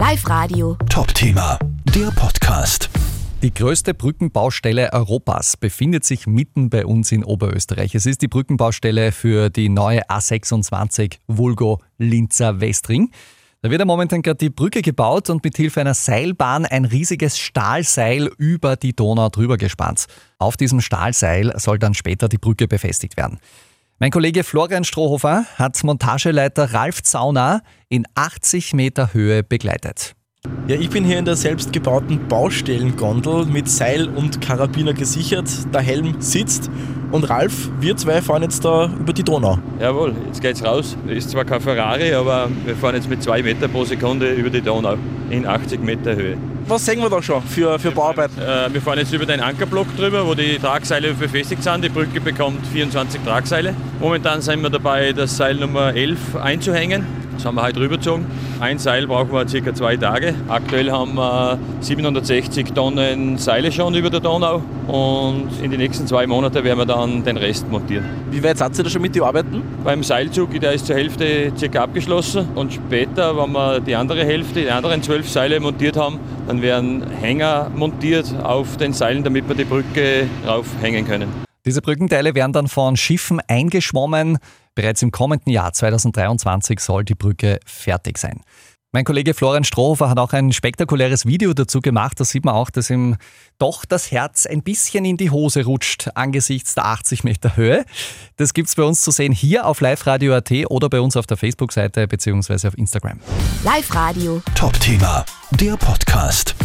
Live Radio. Top-Thema, der Podcast. Die größte Brückenbaustelle Europas befindet sich mitten bei uns in Oberösterreich. Es ist die Brückenbaustelle für die neue A26 Vulgo Linzer Westring. Da wird ja momentan gerade die Brücke gebaut und mit Hilfe einer Seilbahn ein riesiges Stahlseil über die Donau drüber gespannt. Auf diesem Stahlseil soll dann später die Brücke befestigt werden. Mein Kollege Florian Strohhofer hat Montageleiter Ralf Zauner in 80 Meter Höhe begleitet. Ja, ich bin hier in der selbstgebauten Baustellengondel mit Seil und Karabiner gesichert. Der Helm sitzt und Ralf, wir zwei fahren jetzt da über die Donau. Jawohl, jetzt geht's raus. Ist zwar kein Ferrari, aber wir fahren jetzt mit zwei Meter pro Sekunde über die Donau in 80 Meter Höhe. Was sehen wir da schon für, für Bauarbeiten? Äh, wir fahren jetzt über den Ankerblock drüber, wo die Tragseile befestigt sind. Die Brücke bekommt 24 Tragseile. Momentan sind wir dabei, das Seil Nummer 11 einzuhängen. Das haben wir heute rübergezogen. Ein Seil brauchen wir circa zwei Tage. Aktuell haben wir 760 Tonnen Seile schon über der Donau und in den nächsten zwei Monaten werden wir dann den Rest montieren. Wie weit seid ihr da schon mit den Arbeiten? Beim Seilzug, der ist zur Hälfte circa abgeschlossen und später, wenn wir die andere Hälfte, die anderen zwölf Seile montiert haben, dann werden Hänger montiert auf den Seilen, damit wir die Brücke raufhängen können. Diese Brückenteile werden dann von Schiffen eingeschwommen. Bereits im kommenden Jahr 2023 soll die Brücke fertig sein. Mein Kollege Florian Strohhofer hat auch ein spektakuläres Video dazu gemacht. Da sieht man auch, dass ihm doch das Herz ein bisschen in die Hose rutscht angesichts der 80 Meter Höhe. Das gibt es bei uns zu sehen hier auf Live Radio AT oder bei uns auf der Facebook-Seite bzw. auf Instagram. Live Radio. Top-Thema, der Podcast.